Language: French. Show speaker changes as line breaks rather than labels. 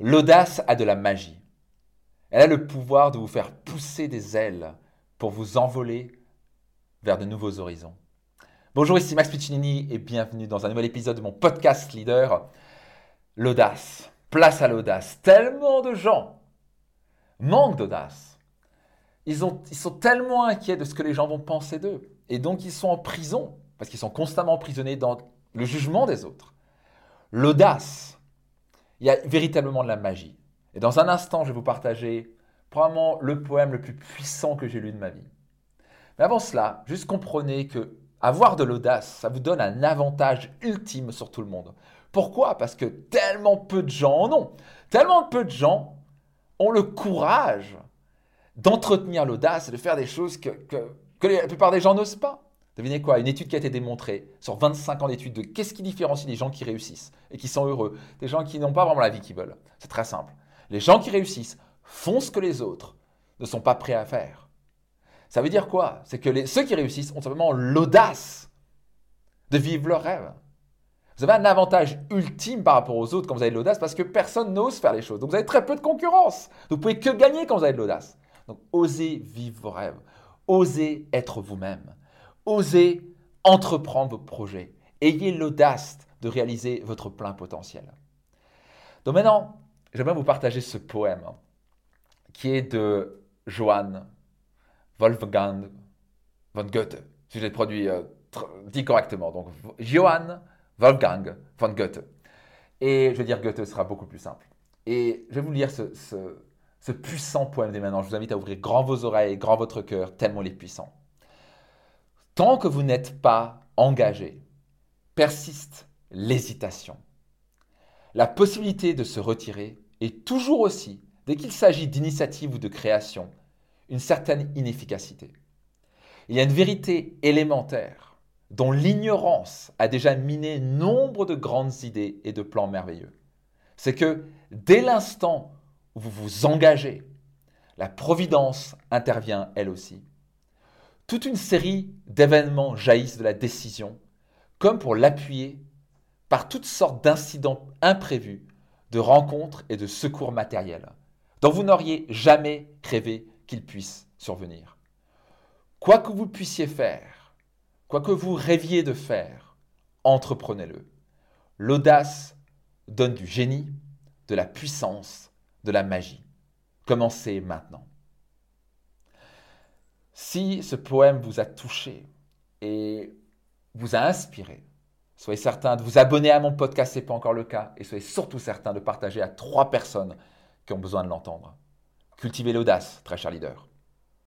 L'audace a de la magie. Elle a le pouvoir de vous faire pousser des ailes pour vous envoler vers de nouveaux horizons. Bonjour, ici Max Piccinini et bienvenue dans un nouvel épisode de mon podcast leader. L'audace, place à l'audace. Tellement de gens manquent d'audace. Ils, ils sont tellement inquiets de ce que les gens vont penser d'eux. Et donc ils sont en prison parce qu'ils sont constamment emprisonnés dans le jugement des autres. L'audace, il y a véritablement de la magie. Et dans un instant, je vais vous partager probablement le poème le plus puissant que j'ai lu de ma vie. Mais avant cela, juste comprenez que avoir de l'audace, ça vous donne un avantage ultime sur tout le monde. Pourquoi? Parce que tellement peu de gens en ont. Tellement peu de gens ont le courage d'entretenir l'audace et de faire des choses que, que la plupart des gens n'osent pas. Devinez quoi Une étude qui a été démontrée sur 25 ans d'études de qu'est-ce qui différencie les gens qui réussissent et qui sont heureux des gens qui n'ont pas vraiment la vie qu'ils veulent. C'est très simple. Les gens qui réussissent font ce que les autres ne sont pas prêts à faire. Ça veut dire quoi? C'est que ceux qui réussissent ont simplement l'audace de vivre leur rêve. Vous avez un avantage ultime par rapport aux autres quand vous avez de l'audace parce que personne n'ose faire les choses. Donc vous avez très peu de concurrence. Vous pouvez que gagner quand vous avez de l'audace. Donc osez vivre vos rêves. Osez être vous-même. Osez entreprendre vos projets. Ayez l'audace de réaliser votre plein potentiel. Donc maintenant, j'aimerais vous partager ce poème qui est de Johann Wolfgang von Goethe, si je l'ai produit euh, dit correctement. Donc Johann Wolfgang von Goethe. Et je vais dire Goethe sera beaucoup plus simple. Et je vais vous lire ce, ce puissant poème dès maintenant. Je vous invite à ouvrir grand vos oreilles, grand votre cœur, tellement il est puissant. Tant que vous n'êtes pas engagé, persiste l'hésitation. La possibilité de se retirer est toujours aussi, dès qu'il s'agit d'initiative ou de création, une certaine inefficacité. Il y a une vérité élémentaire dont l'ignorance a déjà miné nombre de grandes idées et de plans merveilleux. C'est que dès l'instant où vous vous engagez, la providence intervient elle aussi toute une série d'événements jaillissent de la décision, comme pour l'appuyer par toutes sortes d'incidents imprévus, de rencontres et de secours matériels, dont vous n'auriez jamais rêvé qu'ils puissent survenir. Quoi que vous puissiez faire, quoi que vous rêviez de faire, entreprenez-le. L'audace donne du génie, de la puissance, de la magie. Commencez maintenant. Si ce poème vous a touché et vous a inspiré, soyez certain de vous abonner à mon podcast, ce n'est pas encore le cas, et soyez surtout certain de partager à trois personnes qui ont besoin de l'entendre. Cultivez l'audace, très cher leader.